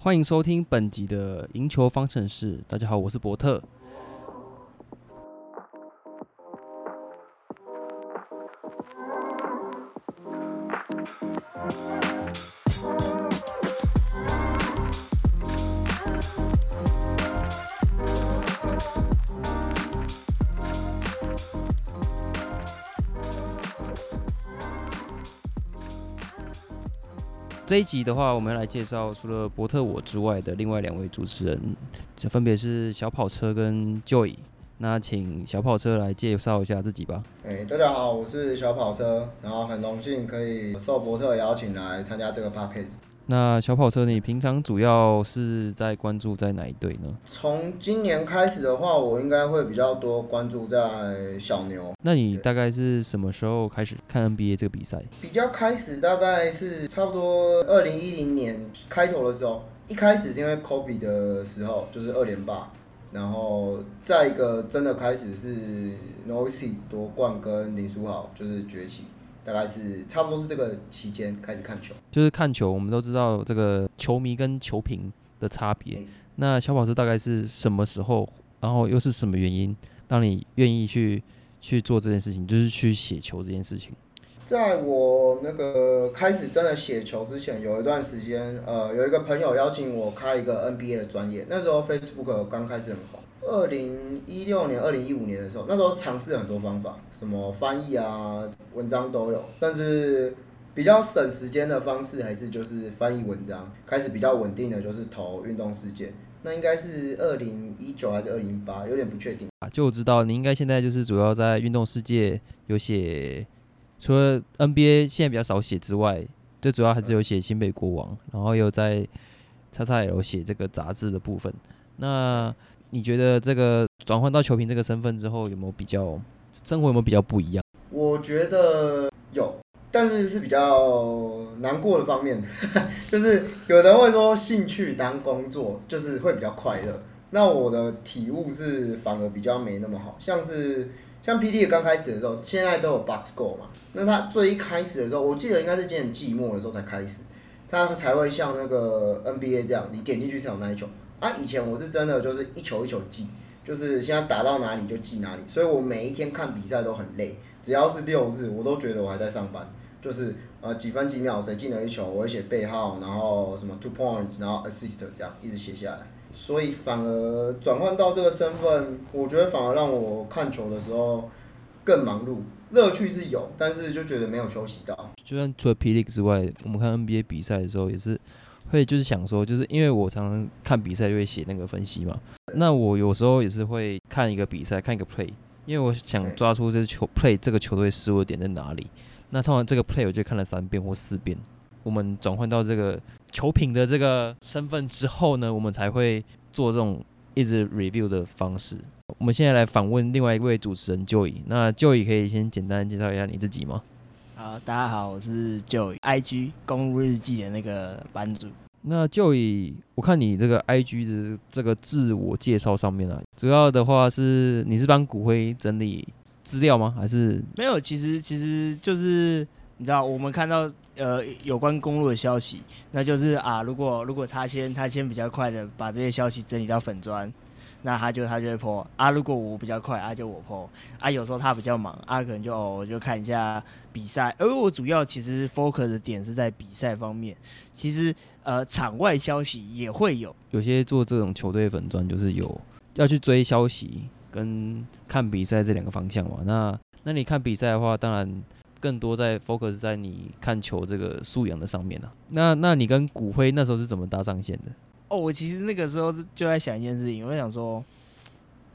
欢迎收听本集的赢球方程式。大家好，我是伯特。这一集的话，我们来介绍除了伯特我之外的另外两位主持人，这分别是小跑车跟 Joy。那请小跑车来介绍一下自己吧。哎，大家好，我是小跑车，然后很荣幸可以受伯特邀请来参加这个 podcast。那小跑车，你平常主要是在关注在哪一队呢？从今年开始的话，我应该会比较多关注在小牛。那你大概是什么时候开始看 NBA 这个比赛？比较开始大概是差不多二零一零年开头的时候，一开始是因为 Kobe 的时候，就是二连霸，然后再一个真的开始是 n o c y 夺冠跟林书豪就是崛起。大概是差不多是这个期间开始看球，就是看球。我们都知道这个球迷跟球评的差别。那小宝是大概是什么时候，然后又是什么原因让你愿意去去做这件事情，就是去写球这件事情？在我那个开始真的写球之前，有一段时间，呃，有一个朋友邀请我开一个 NBA 的专业。那时候 Facebook 刚开始很红。二零一六年、二零一五年的时候，那时候尝试很多方法，什么翻译啊、文章都有，但是比较省时间的方式还是就是翻译文章。开始比较稳定的就是投运动世界，那应该是二零一九还是二零一八，有点不确定啊。就我知道你应该现在就是主要在运动世界有写，除了 NBA 现在比较少写之外，最主要还是有写新北国王，然后有在叉叉 L 写这个杂志的部分。那你觉得这个转换到球评这个身份之后，有没有比较生活有没有比较不一样？我觉得有，但是是比较难过的方面，就是有人会说兴趣当工作就是会比较快乐。那我的体悟是反而比较没那么好，像是像 P D 刚开始的时候，现在都有 Box Go 嘛，那他最一开始的时候，我记得应该是今年季末的时候才开始，他才会像那个 N B A 这样，你点进去才有那一球。啊，以前我是真的就是一球一球记，就是现在打到哪里就记哪里，所以我每一天看比赛都很累。只要是六日，我都觉得我还在上班，就是呃几分几秒谁进了一球，我会写背号，然后什么 two points，然后 assist 这样一直写下来。所以反而转换到这个身份，我觉得反而让我看球的时候更忙碌，乐趣是有，但是就觉得没有休息到。就算除了 P League 之外，我们看 NBA 比赛的时候也是。会就是想说，就是因为我常常看比赛就会写那个分析嘛。那我有时候也是会看一个比赛，看一个 play，因为我想抓出这球 play 这个球队失误点在哪里。那通常这个 play 我就看了三遍或四遍。我们转换到这个球品的这个身份之后呢，我们才会做这种一直 review 的方式。我们现在来访问另外一位主持人 Joey。那 Joey 可以先简单介绍一下你自己吗？好，大家好，我是 Joey，IG 公路日记的那个版主。那就以我看你这个 IG 的这个自我介绍上面啊，主要的话是你是帮骨灰整理资料吗？还是没有？其实其实就是你知道，我们看到呃有关公路的消息，那就是啊，如果如果他先他先比较快的把这些消息整理到粉砖。那他就他就会破啊，如果我比较快啊，就我破啊。有时候他比较忙啊，可能就我就看一下比赛。而我主要其实 focus 的点是在比赛方面。其实呃，场外消息也会有。有些做这种球队粉砖，就是有要去追消息跟看比赛这两个方向嘛。那那你看比赛的话，当然更多在 focus 在你看球这个素养的上面了。那那你跟骨灰那时候是怎么搭上线的？哦，我其实那个时候就在想一件事情，我想说，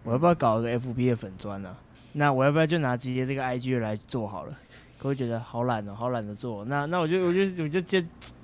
我要不要搞一个 FB 的粉砖呢？那我要不要就拿直接这个 IG 来做好了？可会觉得好懒哦，好懒得做。那那我就我就我就就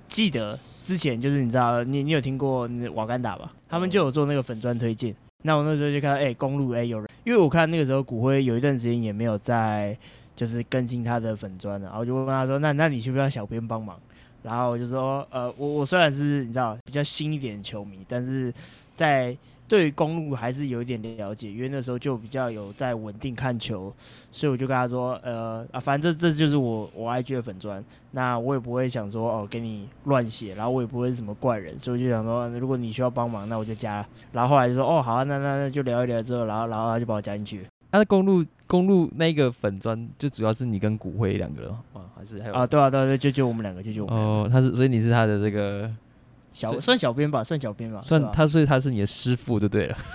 记得之前就是你知道，你你有听过瓦干达吧？他们就有做那个粉砖推荐。那我那时候就看到，哎，公路哎有人，因为我看那个时候骨灰有一段时间也没有在就是更新他的粉砖了，然后我就问他说，那那你需不需要小编帮忙？然后我就说，呃，我我虽然是你知道比较新一点的球迷，但是在对于公路还是有一点了解，因为那时候就比较有在稳定看球，所以我就跟他说，呃啊，反正这就是我我 IG 的粉砖，那我也不会想说哦给你乱写，然后我也不会是什么怪人，所以我就想说，如果你需要帮忙，那我就加。然后后来就说，哦好啊，那那那就聊一聊之后，然后然后他就把我加进去了。他的公路公路那个粉砖就主要是你跟骨灰两个人啊，还是还有啊，对啊对啊对，就就我们两个，就就我们哦，他是所以你是他的这个小算小编吧，算小编吧，算他，所以他是你的师傅就对了。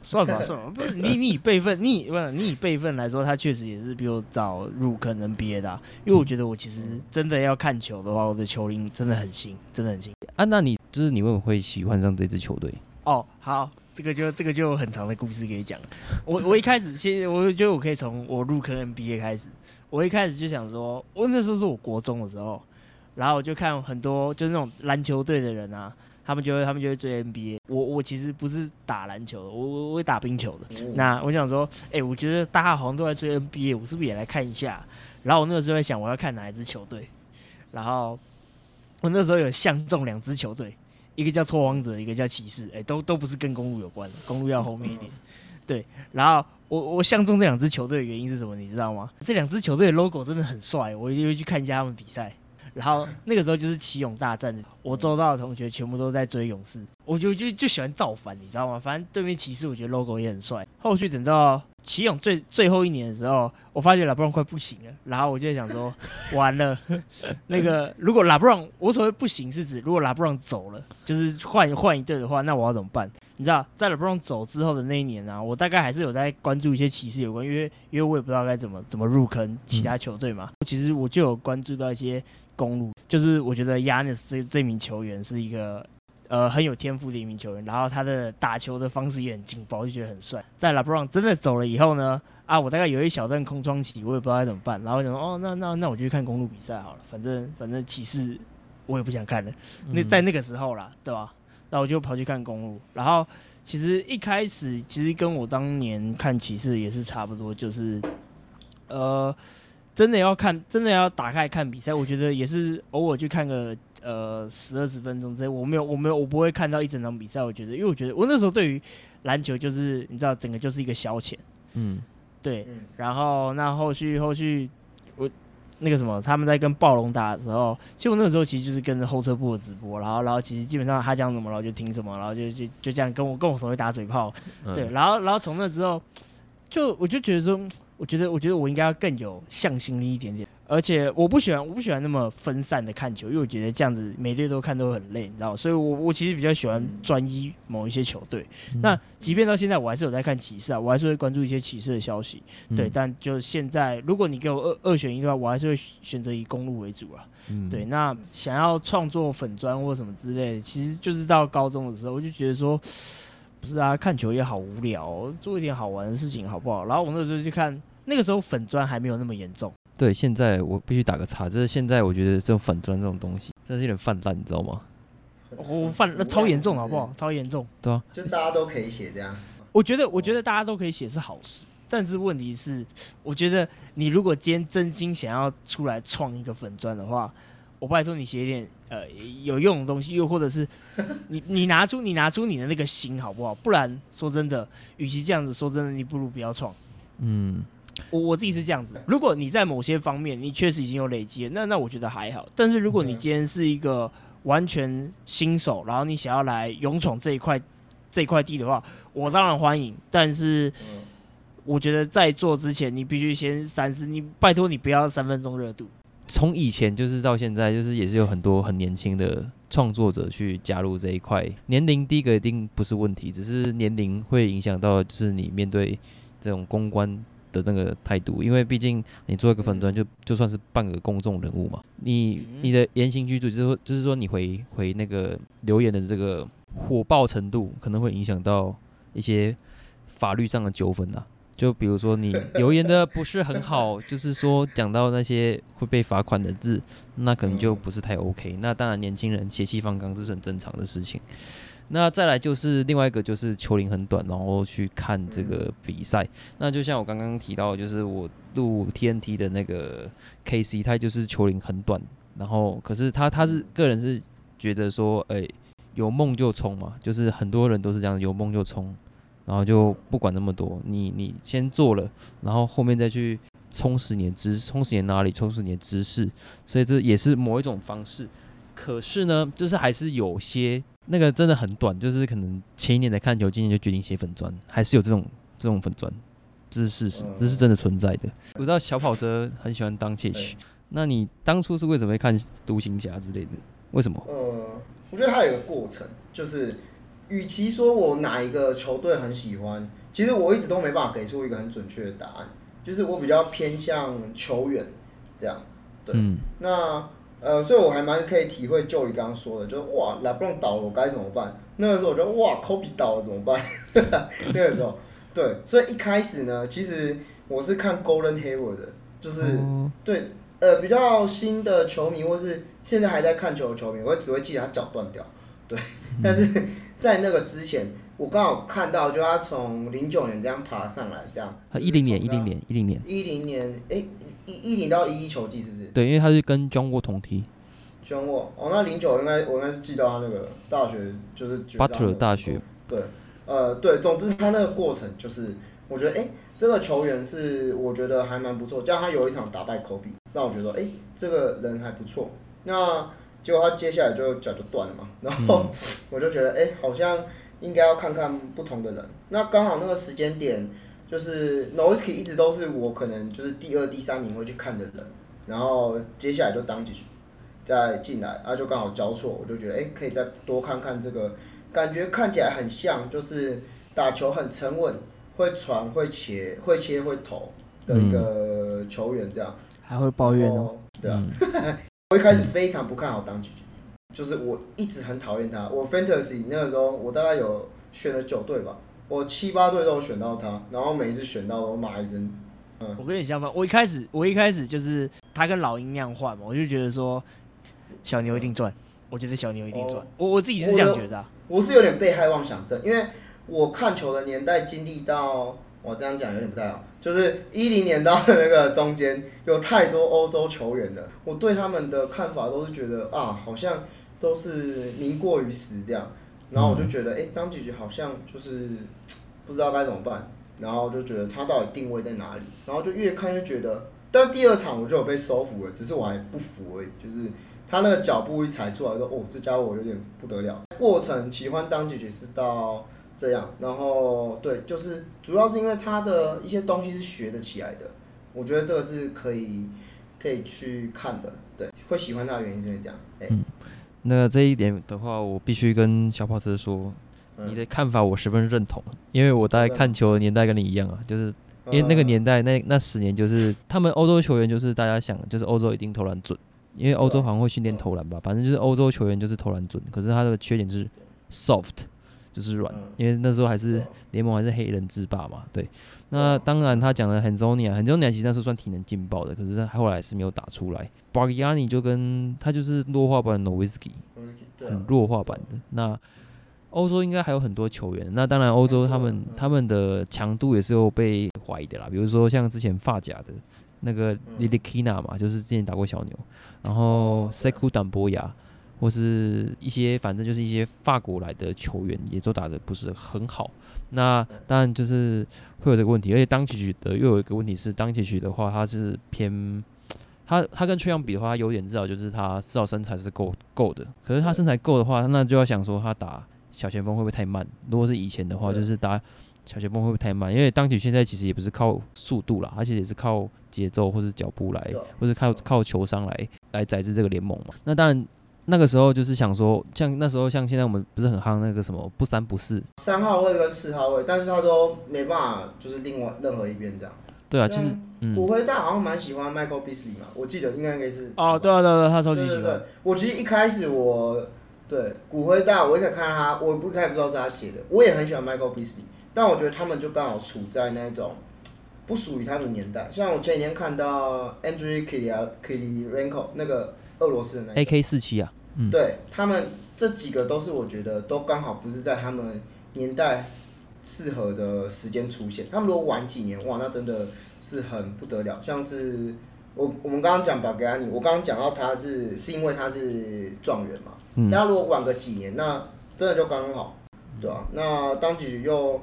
算吧算吧，不是你你以辈分，你以 不是你以辈分来说，他确实也是比我早入坑 NBA 的啊、因为我觉得我其实真的要看球的话，我的球龄真的很新，真的很新。啊，那你就是你为什么会喜欢上这支球队？哦，好，这个就这个就有很长的故事可以讲。我我一开始其实我觉得我可以从我入坑 NBA 开始，我一开始就想说，我那时候是我国中的时候，然后我就看很多就是那种篮球队的人啊。他们就会，他们就会追 NBA。我我其实不是打篮球的，我我我会打冰球的。嗯那我想说，哎、我觉得大家好像都在追 NBA，我是不是也来看一下？然后我那个时候在想，我要看哪一支球队。然后我那时候有相中两支球队，一个叫拓荒者，一个叫骑士，哎、都都不是跟公路有关的，公路要后面一点。对，然后我我相中这两支球队的原因是什么？你知道吗？这两支球队的 logo 真的很帅，我一定会去看一下他们比赛。然后那个时候就是骑勇大战，我周到的同学全部都在追勇士，我就就就喜欢造反，你知道吗？反正对面骑士我觉得 logo 也很帅。后续等到骑勇最最后一年的时候，我发觉拉布朗快不行了，然后我就想说，完了，那个如果拉布朗，我所谓不行是指如果拉布朗走了，就是换换一队的话，那我要怎么办？你知道，在拉布朗走之后的那一年啊，我大概还是有在关注一些骑士有关，因为因为我也不知道该怎么怎么入坑其他球队嘛。其实我就有关注到一些公路，就是我觉得 Yanis 这这名球员是一个呃很有天赋的一名球员，然后他的打球的方式也很劲爆，就觉得很帅。在 LeBron 真的走了以后呢，啊，我大概有一小段空窗期，我也不知道该怎么办，然后我想说，哦，那那那我就去看公路比赛好了，反正反正骑士我也不想看了。那在那个时候啦，对吧？那我就跑去看公路，然后其实一开始其实跟我当年看骑士也是差不多，就是呃，真的要看，真的要打开看比赛，我觉得也是偶尔去看个呃十二十分钟之类，我没有我没有我不会看到一整场比赛，我觉得，因为我觉得我那时候对于篮球就是你知道整个就是一个消遣，嗯，对，嗯。然后那后续后续我那个什么，他们在跟暴龙打的时候，其实我那个时候其实就是跟着后车部的直播，然后然后其实基本上他讲什么，然后就听什么，然后就就就这样跟我跟我同学打嘴炮，嗯。对，然后然后从那之后，就我就觉得说，嗯我觉得我觉得我应该要更有向心力一点点，而且我不喜欢我不喜欢那么分散的看球，因为我觉得这样子每队都看都很累，你知道吗？所以我我其实比较喜欢专一某一些球队。嗯那即便到现在，我还是有在看骑士啊，我还是会关注一些骑士的消息。对，嗯但就现在，如果你给我二二选一的话，我还是会选择以公路为主啊。嗯对，那想要创作粉砖或什么之类的，其实就是到高中的时候，我就觉得说，不是啊，看球也好无聊、哦，做一点好玩的事情好不好？然后我那时候就看，那个时候粉砖还没有那么严重。对，现在我必须打个叉，就是现在我觉得这种粉砖这种东西真的是有点泛滥，你知道吗？我犯那超严重好不好？？超严重。对啊就大家都可以写这样。我觉得，我觉得大家都可以写是好事，但是问题是，我觉得你如果今天真心想要出来创一个粉砖的话，我拜托你写一点呃有用的东西，又或者是你你拿出你拿出你的那个心好不好？不然说真的，与其这样子，说真的，你不如不要创。嗯，我我自己是这样子，如果你在某些方面你确实已经有累积了，那那我觉得还好。但是如果你今天是一个完全新手，然后你想要来勇闯这一块这一块地的话，我当然欢迎。但是嗯，我觉得在做之前，你必须先三思。你拜托你不要三分钟热度。从以前就是到现在，就是也是有很多很年轻的创作者去加入这一块。年龄第一个一定不是问题，只是年龄会影响到就是你面对这种公关的那个态度，因为毕竟你做一个粉砖就就算是半个公众人物嘛，你嗯你的言行举止就是说就是说你回回那个留言的这个火爆程度，可能会影响到一些法律上的纠纷啊。就比如说你 留言的不是很好，就是说讲到那些会被罚款的字，那可能就不是太 OK。那当然，年轻人血气方刚这是很正常的事情。那再来就是另外一个就是球龄很短，然后去看这个比赛。那就像我刚刚提到，就是我录 TNT 的那个 KC，他就是球龄很短，然后可是他他是个人是觉得说，哎、有梦就冲嘛，就是很多人都是这样，有梦就冲，然后就不管那么多，你你先做了，然后后面再去充实你的知，充实你的哪里，充实你的知识，所以这也是某一种方式。可是呢，就是还是有些那个真的很短，就是可能前一年在看球，今年就决定写粉砖，还是有这种这种粉砖，这是事实，这是真的存在的。我知道小跑车很喜欢当窃取，那你当初是为什么会看独行侠之类的？为什么？呃，我觉得它有个过程，就是与其说我哪一个球队很喜欢，其实我一直都没办法给出一个很准确的答案，就是我比较偏向球员这样。对，嗯那呃，所以我还蛮可以体会就你刚刚说的，就是哇，拉布朗倒了，我该怎么办？那个时候我就哇，科比倒了怎么办？那个时候，对，所以一开始呢，其实我是看 Golden Hayward 的，就是、哦对呃比较新的球迷，或是现在还在看球的球迷，我只会记得他脚断掉，对，但是在那个之前，我刚好看到，就他从零九年这样爬上来，这样，他一零年，一零年，一零年，一零年，哎，一一零到一一球季是不是？对，因为他是跟 John Wall 同踢。中国哦，那零九应该我应该是记到他那个大学就是决赛那个，Butler 大学，对，呃对，总之他那个过程就是，我觉得哎、诶这个球员是我觉得还蛮不错，加上他有一场打败科比，让我觉得哎、诶这个人还不错。那结果他接下来就脚就断了嘛，然后、我就觉得哎、诶好像应该要看看不同的人。那刚好那个时间点就是 Nowitzki 一直都是我可能就是第二、第三名会去看的人，然后接下来就当几再进来，啊就刚好交错，我就觉得哎、诶可以再多看看这个，感觉看起来很像，就是打球很沉稳，会传会切会切会投的一个球员这样。还会抱怨哦。对啊，嗯 我一开始非常不看好当局，就是我一直很讨厌他。我 fantasy 那个时候我大概有选了九队吧，我七八队都有选到他，然后每一次选到我骂一声。我跟你相反，我一开始我一开始就是他跟老鹰那样换嘛，我就觉得说小牛一定赚，我觉得小牛一定赚哦，我我自己是这样觉得啊。我是有点被害妄想症，因为我看球的年代经历到，我这样讲有点不太好，就是一零年到那个中间有太多欧洲球员了，我对他们的看法都是觉得啊，好像都是名过于实这样，然后我就觉得，哎、当姐姐好像就是不知道该怎么办，然后就觉得他到底定位在哪里，然后就越看越觉得，但第二场我就有被收服了，只是我还不服而已，就是他那个脚步一踩出来说，哦，这家伙有点不得了。过程喜欢当姐姐是到这样，然后对，就是主要是因为他的一些东西是学得起来的，我觉得这个是可以可以去看的，对，会喜欢他的原因是因为这样，哎、那这一点的话，我必须跟小跑车说，嗯你的看法我十分认同，因为我大概看球的年代跟你一样啊，就是因为那个年代那那十年就是他们欧洲球员就是大家想就是欧洲一定投篮准，因为欧洲好像会训练投篮吧，反正就是欧洲球员就是投篮准，可是他的缺点就是 soft，就是软嗯，因为那时候还是联盟还是黑人制霸嘛，对。那当然，他讲的很 n i a 很 n i a 其实那时候算体能劲爆的，可是他后来是没有打出来。b a r g i a n i 就跟他就是弱化版的 Nowitzki，对啊。很弱化版的。那欧洲应该还有很多球员，那当然欧洲他们他们的强度也是有被怀疑的啦，比如说像之前发甲的那个 Lilikina 嘛，就是之前打过小牛，然后 Sekou 丹波亚，或是一些反正就是一些法国来的球员也都打得不是很好。那当然就是会有这个问题，而且当曲曲的又有一个问题是，当曲曲的话他是偏。他他跟崔杨比的话，他优点至少就是他至少身材是够够的。可是他身材够的话，那就要想说他打小前锋会不会太慢？如果是以前的话，就是打小前锋会不会太慢？因为当局现在其实也不是靠速度啦，而且也是靠节奏或是脚步来或者靠靠球商来来宰制这个联盟嘛。那当然那个时候就是想说，像那时候像现在我们不是很夯那个什么不三不四，三号位跟四号位，但是他都没办法，就是另外任何一边这样。对啊，就是嗯骨灰大好像蛮喜欢 Michael Beasley 嘛，我记得应该应该是哦，对啊对啊对啊，他超级喜欢对对对。，我其实一开始我对骨灰大，我一开始看到他，我不开始不知道是他写的，我也很喜欢 Michael Beasley，但我觉得他们就刚好处在那种不属于他们的年代。像我前几天看到 Andrew Kirilenko 那个俄罗斯的那 A K 四七啊，嗯对他们这几个都是我觉得都刚好不是在他们年代适合的时间出现。他们如果晚几年，哇，那真的是很不得了。像是我我们刚刚讲巴格亚尼，我刚刚讲到他是是因为他是状元嘛，嗯那、如果晚个几年，那真的就刚刚好，对吧、那当局又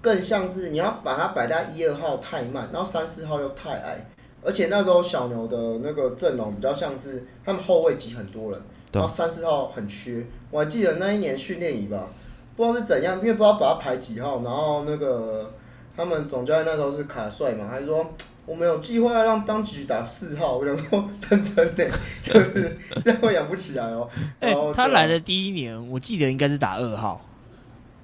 更像是你要把它摆在一二号太慢，然后三四号又太矮，而且那时候小牛的那个阵容比较像是他们后卫挤很多人，然后三四号很缺。我还记得那一年训练营吧，不知道是怎样，因为不知道把他排几号，然后那个他们总教练那时候是卡帅嘛，他就说我们有计划要让当局打四号，我想说认真的，就是这样会养不起来哦。哎、他来的第一年，我记得应该是打二号，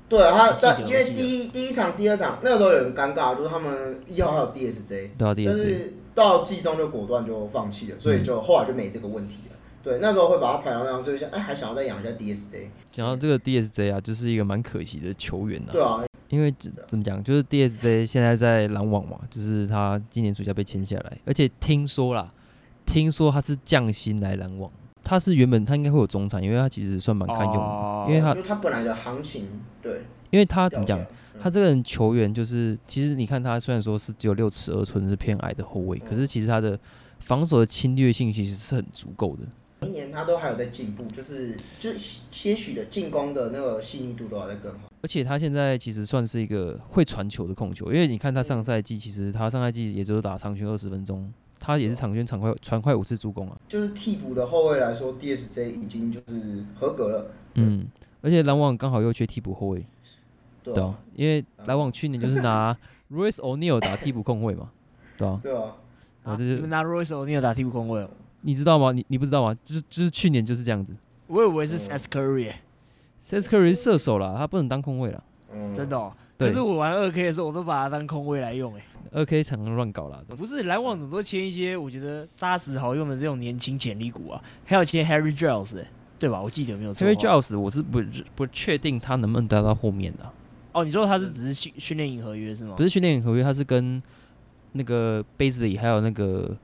对啊，他但因为第一第一场、第二场那个时候有人尴尬，就是他们一号还有 DSJ，对啊，第一次，但是到季中就果断就放弃了，所以就后来就没这个问题了。对，那时候会把他排到那样，所以想哎还想要再养一下 DSJ。讲到这个 DSJ 啊，就是一个蛮可惜的球员呐、对啊，因为怎怎么讲，就是 DSJ 现在在篮网嘛，就是他今年暑假被签下来，而且听说啦，听说他是降薪来篮网，他是原本他应该会有中产，因为他其实算蛮堪用的，哦因为他就他本来的行情，对，因为他怎么讲？他这个人球员就是，其实你看他虽然说是只有六尺二寸是偏矮的后卫，可是其实他的防守的侵略性其实是很足够的。一年他都还有在进步，就是就是些许的进攻的那个细腻度都还在更好。而且他现在其实算是一个会传球的控球，因为你看他上赛季，其实他上赛季也只有打长圈二十分钟，他也是场圈场快传快五次助攻啊。就是替补的后卫来说，DSJ 已经就是合格了，嗯，而且篮网刚好又缺替补后卫，对啊因为篮网去年就是拿 Royce O'Neal 打替补控卫嘛，对啊，对啊，然后这是拿 Royce O'Neal 打替补控卫哦？你知道吗？你你不知道吗？就是就是去年就是这样子我以为是嗯 Seth Curry，、欸、，Seth Curry 是射手啦，他不能当控卫啦。嗯，真的、哦。可是我玩二 K 的时候，我都把它当控卫来用、欸，二 K 常常乱搞啦，不是篮网怎么都签一些我觉得扎实好用的这种年轻潜力股啊？还有签 Harry Giles，、欸、对吧？我记得没有错 Harry 话。Giles 我是不不确定他能不能待到后面的啊、哦，你说他是只是训训练营合约是吗？不是训练营合约，他是跟那个 Bazley 还有那个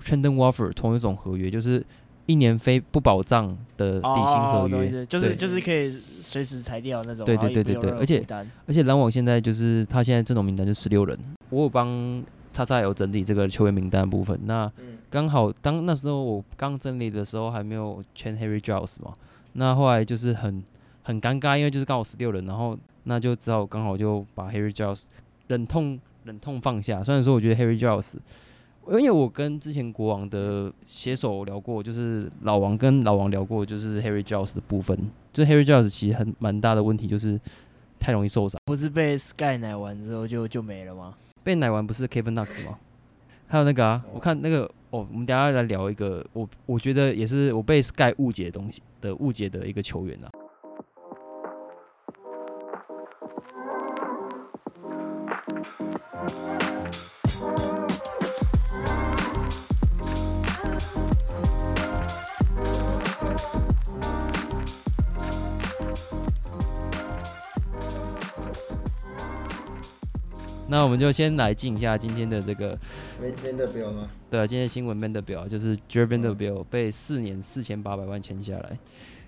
Trendon Walfer 同一种合约，就是一年非不保障的底薪哦，合约。就是就是可以随时裁掉那种，对对对对对而且而且篮网现在就是他现在阵容名单就十六人，我有帮叉叉有整理这个球员名单的部分。那嗯刚好当那时候我刚整理的时候还没有签 Harry Giles 嘛，那后来就是很很尴尬，因为就是刚好十六人，然后那就只好刚好就把 Harry Giles 忍痛忍痛放下。虽然说我觉得 Harry Giles，因为我跟之前国王的写手聊过，就是老王跟老王聊过，就是 Harry Giles 的部分，就是 Harry Giles 其实很蛮大的问题就是太容易受伤。不是被 Sky 奶完之后就就没了吗？被奶完不是 Kevin Knox 吗？还有那个啊，我看那个哦，我们等下来聊一个我我觉得也是我被 Sky 误解的东西的误解的一个球员啊。那我们就先来进一下今天的这个？对啊，今天新闻的表就是 j e r v a n 的表被四年四千八百万签下来，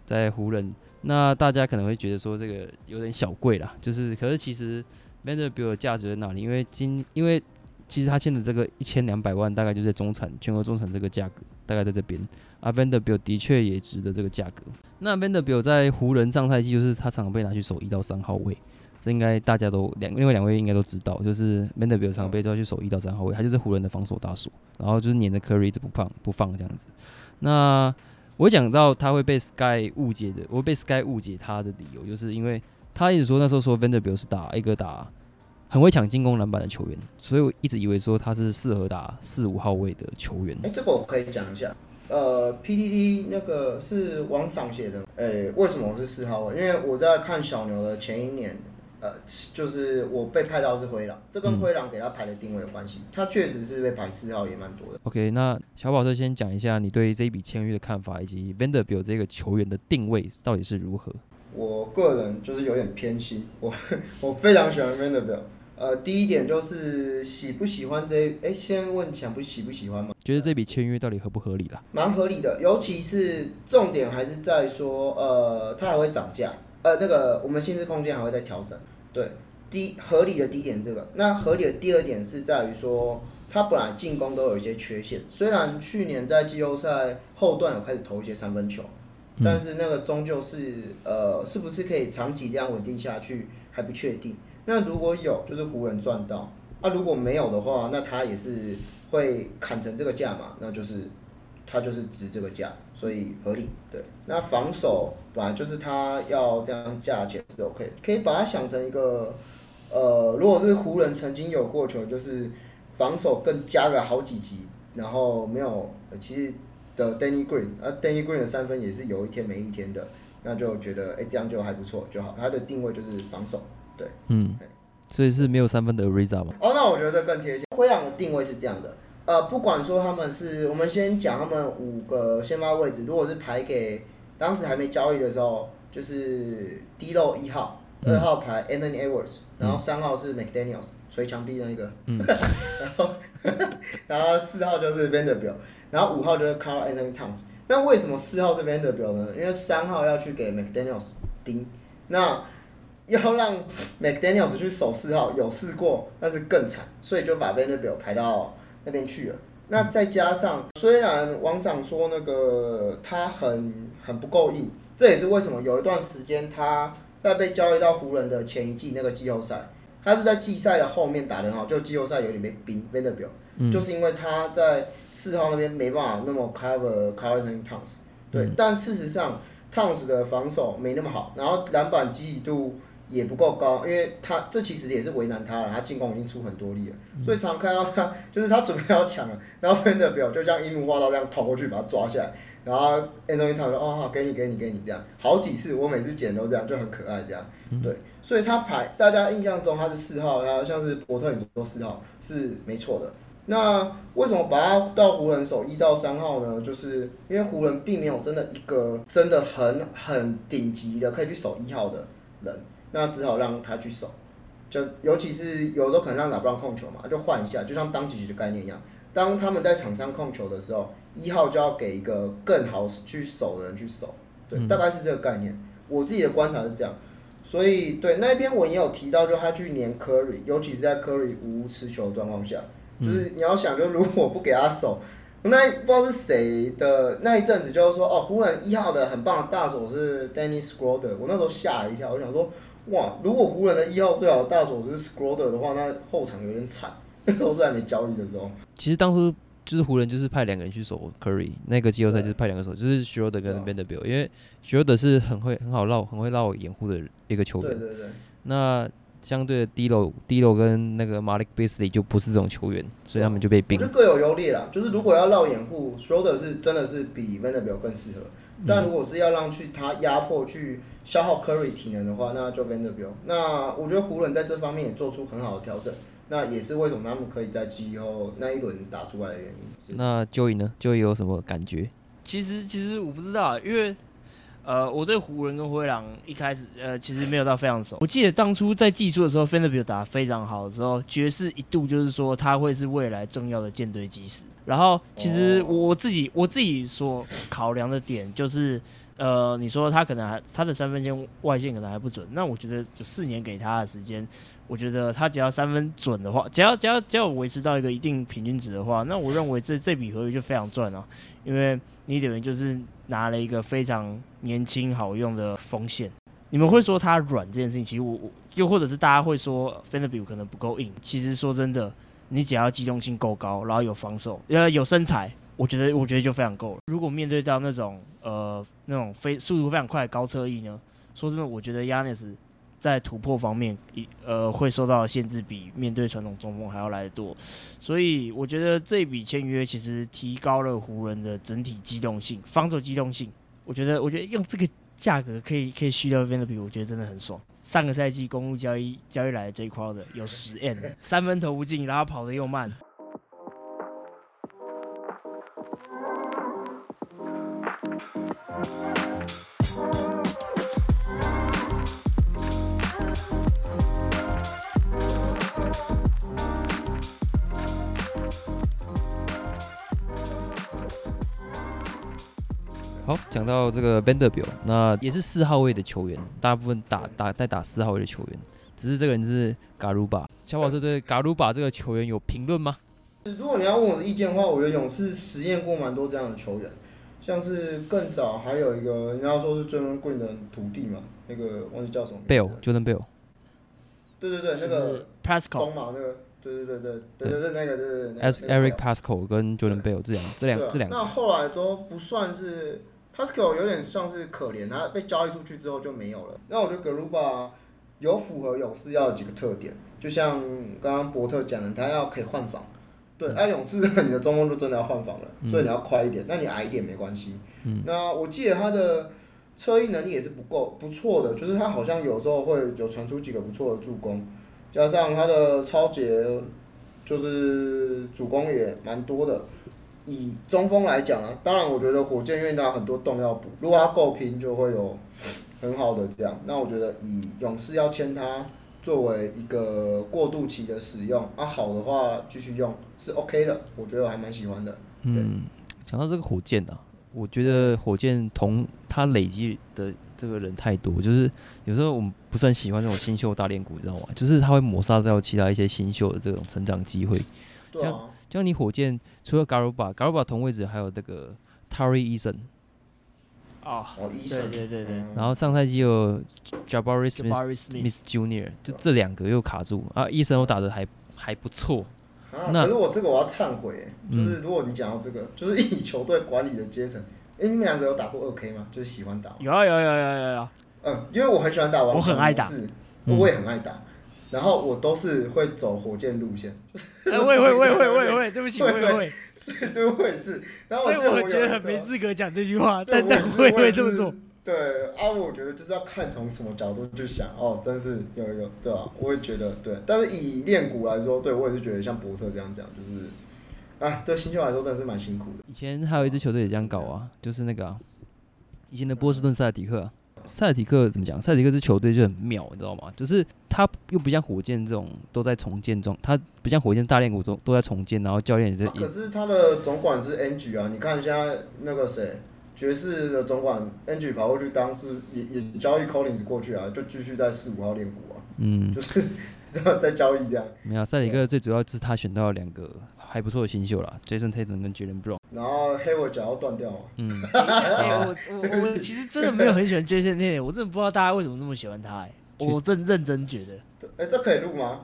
在湖人。那大家可能会觉得说这个有点小贵啦，就是可是其实 vend bill 的价值在哪里？因为今因为其实他签的这个一千两百万大概就在中产全国中产这个价格，大概在这边。啊 v a n d e r b i l 的确也值得这个价格。那 v a n d e r b i l 在湖人上赛季就是他常常被拿去守一到三号位，这应该大家都两另外两位应该都知道，就是 v a n d e r b i l 常常被抓去守一到三号位，他就是湖人的防守大锁，然后就是黏着 Curry 一直不放不放这样子。那我讲到他会被 Sky 误解的，我会被 Sky 误解他的理由，就是因为他一直说那时候说 v a n d e r b i l 是打一个打很会抢进攻篮板的球员，所以我一直以为说他是适合打四五号位的球员哎、。这个我可以讲一下。呃，PTT 那个是王赏写的。哎、为什么我是四号位？因为我在看小牛的前一年，呃，就是我被派到是灰狼，这跟嗯灰狼给他排的定位有关系。他确实是被排四号，也蛮多的。OK，那小宝车先讲一下你对这一笔签约的看法，以及 Vanderbilt 这个球员的定位到底是如何？我个人就是有点偏心，我我非常喜欢 Vanderbilt。呃，第一点就是喜不喜欢这一，哎、先问想不喜不喜欢嘛，觉得这笔签约到底合不合理啦？蛮合理的，尤其是重点还是在说，呃，它还会涨价，呃，那个我们薪资空间还会再调整。对，低合理的低点这个，那合理的第二点是在于说，他本来进攻都有一些缺陷，虽然去年在季后赛后段有开始投一些三分球，嗯但是那个终究是呃，是不是可以长期这样稳定下去还不确定。那如果有，就是湖人赚到；啊，如果没有的话，那他也是会砍成这个价嘛，那就是他就是值这个价，所以合理。对，那防守本来就是他要这样价钱是 OK，可以把它想成一个呃，如果是湖人曾经有过球，就是防守更加了好几级，然后没有呃其实的 Danny Green，啊 Danny Green 的三分也是有一天没一天的，那就觉得哎、这样就还不错就好，他的定位就是防守。对嗯，所以是没有三分的 Ariza 吗？哦，那我觉得这更贴切。灰狼的定位是这样的，呃，不管说他们是，我们先讲他们五个先发位置，如果是排给当时还没交易的时候，就是低漏一号，嗯二号排 Anthony Edwards，然后三号是 McDaniel's 捶墙壁那一个，嗯 然后 然后四号就是 Vanderbilt，然后五号就是 Carl Anthony Towns。那为什么四号是 Vanderbilt 呢？因为三号要去给 McDaniel's 盯，那要让 McDaniel's 去守四号，有试过，但是更惨，所以就把 Vanderbilt 排到那边去了。那再加上，虽然网上说那个他很很不够硬，这也是为什么有一段时间他在被交易到湖人的前一季那个季后赛，他是在季赛的后面打的很好，就季后赛有点被冰被冷掉、就是因为他在四号那边没办法那么 cover Carl Anthony Towns，对，但事实上 Towns 的防守没那么好，然后篮板积极度也不够高，因为他这其实也是为难他了，他进攻已经出很多力了，所以常看到他就是他准备要抢了，然后 Vanderbilt 就像樱木花道这样跑过去把他抓下来，然后 Anthony Towns 说哦好给你给你给你这样，好几次我每次捡都这样就很可爱这样，对，所以他排大家印象中他是四号，然后像是伯特你说四号是没错的。那为什么把他到湖人守一到三号呢？就是因为湖人并没有真的一个真的很很顶级的可以去守一号的人，那只好让他去守。就尤其是有时候可能让拉布朗控球嘛，就换一下，就像当几局的概念一样。当他们在场上控球的时候，一号就要给一个更好去守的人去守，对，嗯大概是这个概念。我自己的观察是这样，所以对那一篇文也有提到，就他去年 Curry，尤其是在 Curry 无持球的状况下，就是你要想，就如果不给他守，那不知道是谁的那一阵子就是说，哦，忽然一号的很棒的大手是 Dennis Schroeder，我那时候吓了一跳，我想说，哇，如果湖人的一号最好的大手是 Schroeder 的话，那后场有点惨，那时候是还没交易的时候。其实当初就是湖人就是派两个人去守 Curry，那个季后赛就是派两个手，就是 Schroeder 跟 Vanderbilt，因为 Schroeder 是很会很好绕很会绕掩护的一个球员。对对对，那相对的 D-Lo D-Lo 跟那个 Malik Beasley 就不是这种球员，所以他们就被冰我觉。得各有优劣啦。就是如果要绕掩护，Schroeder 是真的是比 Vanderbilt 更适合。但如果是要让去他压迫去消耗 Curry 体能的话，那就 Vanderbilt。那我觉得湖人在这方面也做出很好的调整，那也是为什么他们可以在季后那一轮打出来的原因。那 Joey 呢？Joey 有什么感觉？其实其实我不知道，因为呃，我对湖人跟灰狼一开始呃其实没有到非常熟。我记得当初在技术的时候 e e l 打得非常好的时候，爵士一度就是说他会是未来重要的舰队基石。然后其实我我自己我自己所考量的点就是。呃，你说他可能还他的三分线外线可能还不准，那我觉得就四年给他的时间，我觉得他只要三分准的话，只要只要只要维持到一个一定平均值的话，那我认为这这笔合约就非常赚啊，因为你等于就是拿了一个非常年轻好用的锋线。你们会说他软这件事情，其实我我又或者是大家会说 f e n d e r b i l 可能不够硬，其实说真的，你只要机动性够高，然后有防守，呃有身材，我觉得我觉得就非常够了。如果面对到那种呃那种非速度非常快的高侧翼呢，说真的，我觉得 Yanis 在突破方面，一呃会受到限制比面对传统中锋还要来得多，所以我觉得这笔签约其实提高了湖人的整体机动性、防守机动性。我觉得，我觉得用这个价格可以可以续掉 v a n d e r b 我觉得真的很爽。上个赛季公路交易交易来的 J Crowder 有十 N，三分投不进，然后跑得又慢。到这个 Vanderbilt，那也是四号位的球员，大部分打打在打四号位的球员，只是这个人是 Garuba。乔宝说对 Garuba 这个球员有评论吗？如果你要问我的意见的话，我觉得勇士实验过蛮多这样的球员，像是更早还有一个人家说是 d r a m o n 的徒弟嘛，那个忘记叫什么 Bell 了。Jordan Bell，对对对，那个 Pascal 松嘛，那个对对对对对对对那个对对 Eric Pascal 跟 Jordan Bell 这两这两这两个，那后来都不算是 Pascal 有点像是可怜，他被交易出去之后就没有了。那我觉得 Garuba 有符合勇士要的几个特点，就像刚刚伯特讲的，他要可以换防。对，哎、勇士你的中锋就真的要换防了，嗯所以你要快一点，那你矮一点没关系。嗯那我记得他的车翼能力也是不够不错的，就是他好像有时候会有传出几个不错的助攻，加上他的超节就是主攻也蛮多的。以中锋来讲啊，当然我觉得火箭因为他很多洞要补，如果他够拼，就会有很好的这样。那我觉得以勇士要签他作为一个过渡期的使用，啊好的话继续用是 OK 的，我觉得我还蛮喜欢的。嗯，讲到这个火箭啊，我觉得火箭同他累积的这个人太多，就是有时候我们不是很喜欢这种新秀大练股，你知道吗？就是他会抹杀掉其他一些新秀的这种成长机会。对啊，就像你火箭除了 Garuba，Garuba 同位置还有那个 Tari Eason，哦，哦，医对生，对对对。嗯。然后上赛季有 Jabari Smith，Smith Junior，就这两个又卡住。啊，医生我打的还还不错，啊，那可是我这个我要忏悔就是如果你讲到这个，就是以球队管理的阶层，哎、你们两个有打过二 K 吗？就是喜欢打吗，有啊有啊有啊有啊有啊，嗯，因为我很喜欢打王我很爱打。是，嗯。我也很爱打，然后我都是会走火箭路线，哎我也会我也会我也会，对不起我也会，对，我也是，然后所以我觉得很没资格讲这句话，对但但我也是我也会这么。做对啊，我觉得就是要看从什么角度去想哦，真是有有对啊，我也觉得对，但是以练鼓来说，对我也是觉得像伯特这样讲，就是，哎，对新秀来说真的是蛮辛苦的。以前还有一支球队也这样搞啊，就是那个、啊、以前的波士顿塞尔迪克、啊。塞尔提克怎么讲？塞尔提克这球队就很妙，你知道吗？就是他又不像火箭这种都在重建中，他不像火箭大练股都都在重建，然后教练也在啊可是他的总管是 Angie 啊，你看现在那个谁，爵士的总管 Angie 跑过去当是也也交易 Collins 过去啊，就继续在四五号练股啊，嗯，就是 在交易这样。没有塞尔提克最主要是他选到了两个还不错的新秀啦，Jason Tatum 跟 Jalen Brown。然后黑我脚要断掉了，嗯，哎、我我我其实真的没有很喜欢 Jason Tatum，我真的不知道大家为什么那么喜欢他、哎，我真认真觉得，哎、这可以录吗？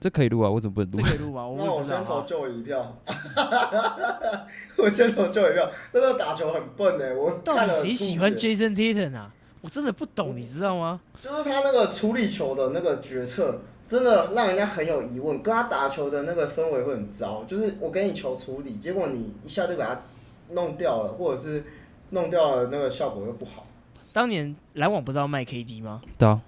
这可以录啊，为什么不能录？这可以录吗？我那我先投啊。就一票，我先投就一票，真的打球很笨哎，我到底谁喜欢 Jason Tatum 啊？我真的不懂，你知道吗？就是他那个处理球的那个决策，真的让人家很有疑问。跟他打球的那个氛围会很糟，就是我给你球处理，结果你一下就把它弄掉了，或者是弄掉了，那个效果又不好。当年篮网不是要卖 KD 吗？对啊，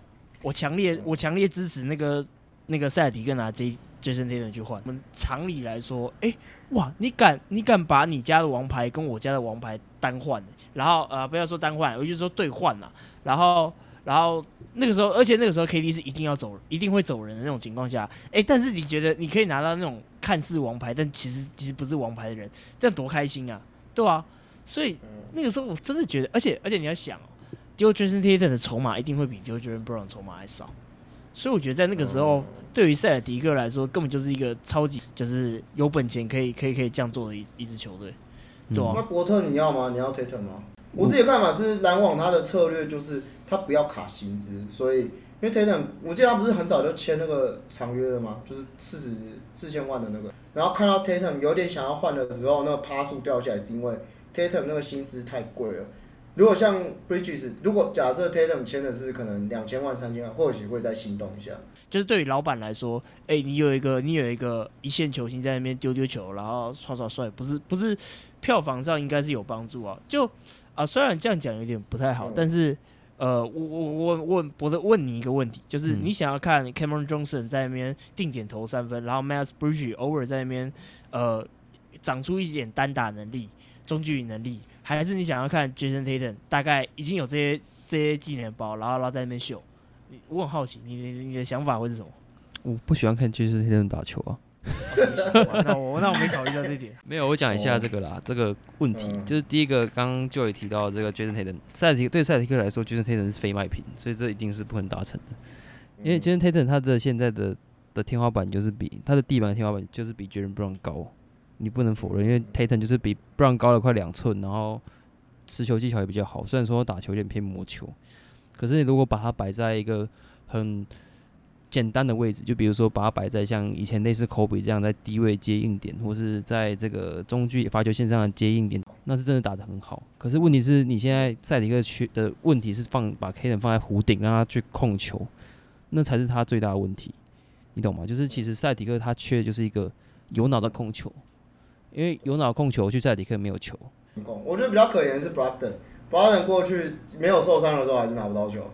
我强烈我强烈支持那个那个塞尔迪克拿 J Jason Tatum 去换。我们常理来说，哎、哇，你敢你敢把你家的王牌跟我家的王牌单换，然后呃不要说单换，我就说兑换啦。然后然后那个时候，而且那个时候 KD 是一定要走，一定会走人的那种情况下，哎、但是你觉得你可以拿到那种看似王牌，但其实其实不是王牌的人，这样多开心啊，对啊，所以嗯，那个时候我真的觉得，而且而且你要想哦，丢 Jason Tatum 的筹码一定会比丢 Jalen Brown 的筹码还少，所以我觉得在那个时候，对于塞尔迪克来说，根本就是一个超级就是有本钱可以可以可以这样做的一一支球队，对啊那伯特你要吗？你要 Tatum 吗？我自己的看法是，篮网他的策略就是他不要卡薪资，所以因为 Tatum，我记得他不是很早就签那个长约了吗？就是四十四千万的那个。然后看到 Tatum 有点想要换的时候，那个趴数掉下来，是因为 Tatum 那个薪资太贵了。如果像 Bridges，如果假设 Tatum 签的是可能两千万、三千万，或许会再心动一下。就是对于老板来说，哎、你有一个你有一个一线球星在那边丢丢球，然后耍耍帅，不是不是票房上应该是有帮助啊。就啊、虽然这样讲有点不太好，嗯但是呃，我我我问我的问你一个问题，就是嗯你想要看 Cameron Johnson 在那边定点投三分，然后 Miles Bridges 偶尔在那边呃长出一点单打能力、中距离能力，还是你想要看 Jason Tatum 大概已经有这些这些技能包，然后然后在那边秀？你我很好奇，你你你的想法会是什么？我不喜欢看 Jason Tatum 打球啊。那我那我没考虑到这一点。没有，我讲一下这个啦，这个问题嗯就是第一个，刚刚就有提到这个 Jason Tatum，塞尔提对塞尔提克来说，Jason Tatum 是非卖品，所以这一定是不可能达成的。因为嗯 Jason Tatum 他的现在的的天花板就是比他的地板的天花板就是比 Jalen Brown 高，你不能否认，因为 Tatum 就是比 Brown 高了快两寸，然后持球技巧也比较好，虽然说打球有点偏磨球，可是你如果把它摆在一个很简单的位置，就比如说把它摆在像以前类似科比这样在低位接应点，或是在这个中距发球线上的接应点，那是真的打得很好。可是问题是你现在赛迪克缺的问题是放把 K 人放在弧顶，让他去控球，那才是他最大的问题，你懂吗？就是其实赛迪克他缺的就是一个有脑的控球，因为有脑控球去赛迪克没有球。我觉得比较可怜的是 Brother，Brother 过去没有受伤的时候还是拿不到球。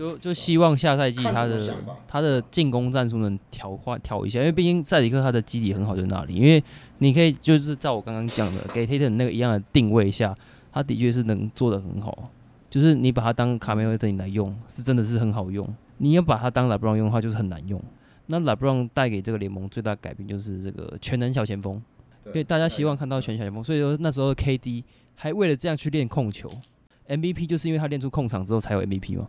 就就希望下赛季他的他的进攻战术能调换调一下，因为毕竟赛迪克他的基底很好，在那里，因为你可以就是照我刚刚讲的，给 Tatum 那个一样的定位下，他的确是能做的很好，就是你把他当卡梅尔等来用，是真的是很好用。你要把他当 LeBron 用的话，就是很难用。那 LeBron 带给这个联盟最大改变就是这个全能小前锋，因为大家希望看到全小前锋，所以说那时候 KD 还为了这样去练控球，MVP 就是因为他练出控场之后才有 MVP 嘛。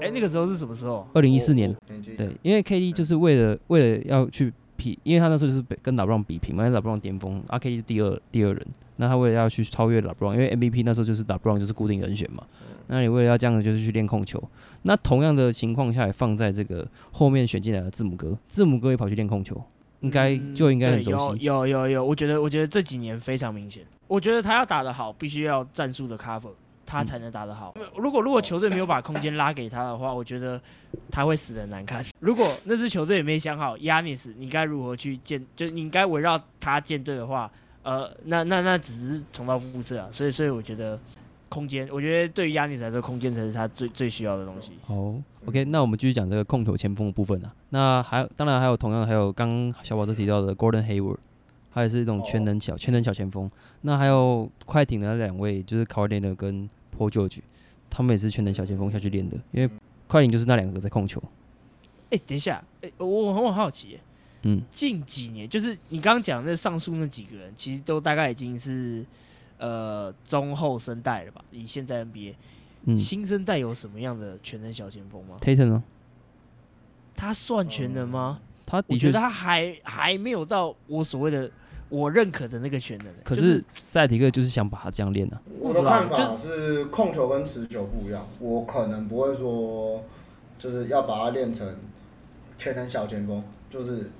哎、那个时候是什么时候？二零一四年，对，因为 KD 就是为了为了要去比，因为他那时候就是被跟老布朗比拼嘛，因为老布朗巅峰，阿 KD 是第二第二人，那他为了要去超越老布朗，因为 MVP 那时候就是老布朗就是固定人选嘛，那你为了要这样子就是去练控球，那同样的情况下也放在这个后面选进来的字母哥，字母哥也跑去练控球，应该就应该很熟悉，有有有有，我觉得我觉得这几年非常明显。我觉得他要打得好，必须要战术的 cover，他才能打得好。如果如果球队没有把空间拉给他的话，我觉得他会死的难看。如果那支球队也没想好 Yanis 你该如何去建，就是你该围绕他建队的话，呃，那那那只是重蹈覆辙啊。所以所以我觉得空间，我觉得对于 Yanis 来说，空间才是他最最需要的东西。好，OK，那我们继续讲这个控球前锋的部分啊。那还有，当然还有同样还有刚刚小宝都提到的 Gordon Hayward，他也是一种全能小、全能小前锋。那还有快艇的那两位就是 h i Leonard 跟 Paul George，他们也是全能小前锋下去练的，因为快艇就是那两个在控球。哎、等一下，哎、我我很好奇，嗯，近几年就是你刚刚讲那上述那几个人，其实都大概已经是呃中后生代了吧？以现在 NBA、嗯新生代有什么样的全能小前锋吗？，Tatum 呢？他算全能吗？他的确他还还没有到我所谓的我认可的那个全能。可是赛迪克就是想把他这样练的、我的看法是控球跟持球不一样，我可能不会说就是要把它练成全能小前锋，就是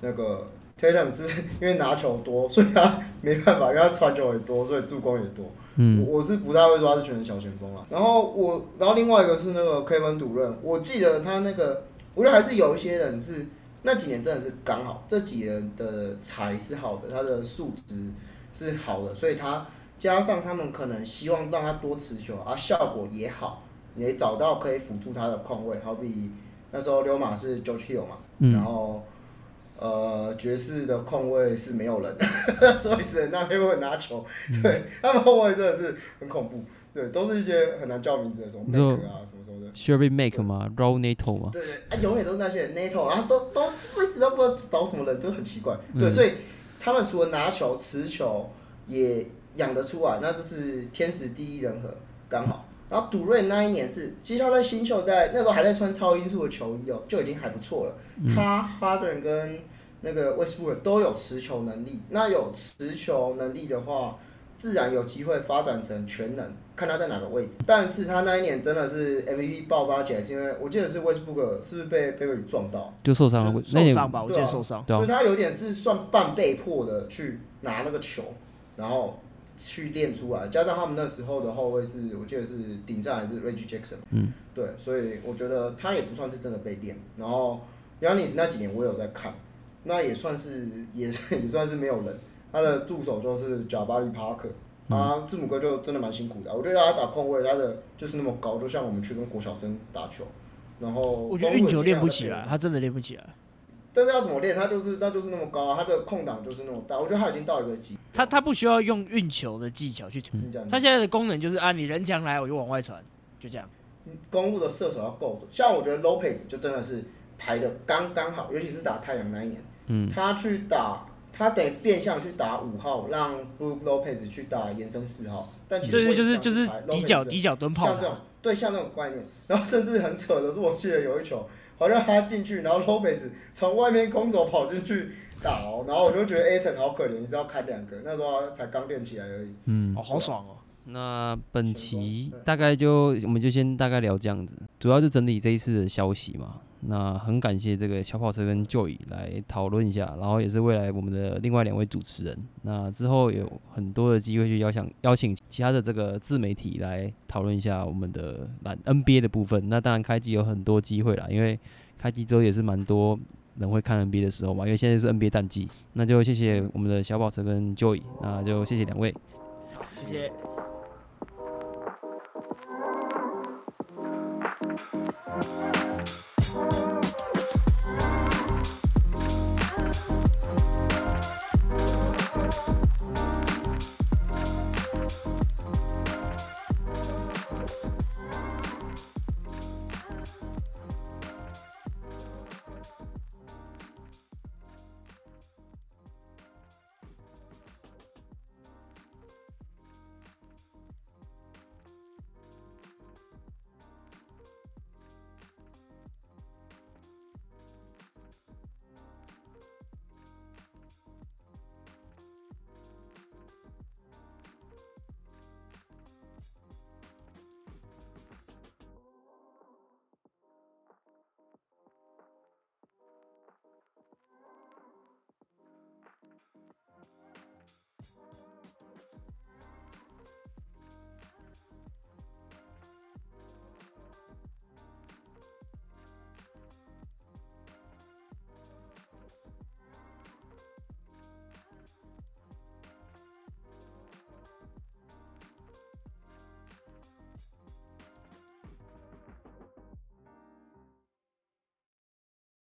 那个 Tatum 是因为拿球多，所以他没办法，因为他传球也多，所以助攻也多。嗯，我我是不太会说他是全能小前锋啊。然后我，然后另外一个是那个 Kevin 主任，我记得他那个，我觉得还是有一些人是那几年真的是刚好，这几年的才是好的，他的素质是好的，所以他加上他们可能希望让他多持球，啊，效果也好，也找到可以辅助他的控位，好比那时候溜马是 George Hill 嘛，嗯然后。呃，爵士的控位是没有人，所以只能让黑人拿球。对，他们后卫真的是很恐怖，对，都是一些很难叫名字的什么 Make 啊什么什么的。Sherry Make 嘛，Raw Nato 嘛，对对，啊，永远都是那些人 NATO，然后都都会知道不知道找什么人，都很奇怪。对，嗯所以他们除了拿球、持球也养得出来，那就是天时地利人和，刚好。然后杜瑞那一年是，其实他在新秀在那时候还在穿超音速的球衣哦，就已经还不错了。他 Harden 跟那个 Westbrook 都有持球能力，那有持球能力的话，自然有机会发展成全能，看他在哪个位置。但是他那一年真的是 MVP 爆发起来，是因为我记得是 Westbrook 是不是被 Beverly 撞到？就受伤了。那年受伤吧，我记得受伤。对啊所以他有点是算半被迫的去拿那个球，然后去练出来。加上他们那时候的后卫是，我记得是顶上还是 Reggie Jackson，嗯，对，所以我觉得他也不算是真的被练。然后 Yanis 那几年我有在看，那也算是也 也算是没有人，他的助手就是 Jabari Parker。啊，字母哥就真的蛮辛苦的啊、我觉得他打控卫，他的就是那么高，就像我们去跟国小生打球，然后我觉得运球练不起来，他真的练不起来。但是要怎么练？他就是他就是那么高啊，他的空档就是那么大。我觉得他已经到一个极。他他不需要用运球的技巧去他现在的功能就是啊，你人墙来我就往外传，就这样。公路的射手要够准，像我觉得 Lopez 就真的是排的刚刚好，尤其是打太阳那一年，嗯，他去打，他等于变相去打五号，让 Brook Lopez 去打延伸四号，但其实对对，就是位置上就是底角底角蹲炮像这种。对像这种概念，然后甚至很扯的是，我记得有一球好像他进去，然后 Lopez 从外面空手跑进去打哦，然后我就觉得 Aton 好可怜，你知道砍两个，那时候才刚练起来而已。嗯哦，，好爽哦！那本期大概就我们就先大概聊这样子，主要就整理这一次的消息嘛。那很感谢这个小跑车跟 Joy 来讨论一下，然后也是未来我们的另外两位主持人。那之后有很多的机会去邀请邀请其他的这个自媒体来讨论一下我们的篮 NBA 的部分。那当然开机有很多机会啦，因为开机之后也是蛮多人会看 NBA 的时候嘛，因为现在是 NBA 淡季。那就谢谢我们的小跑车跟 Joy，那就谢谢两位。谢谢。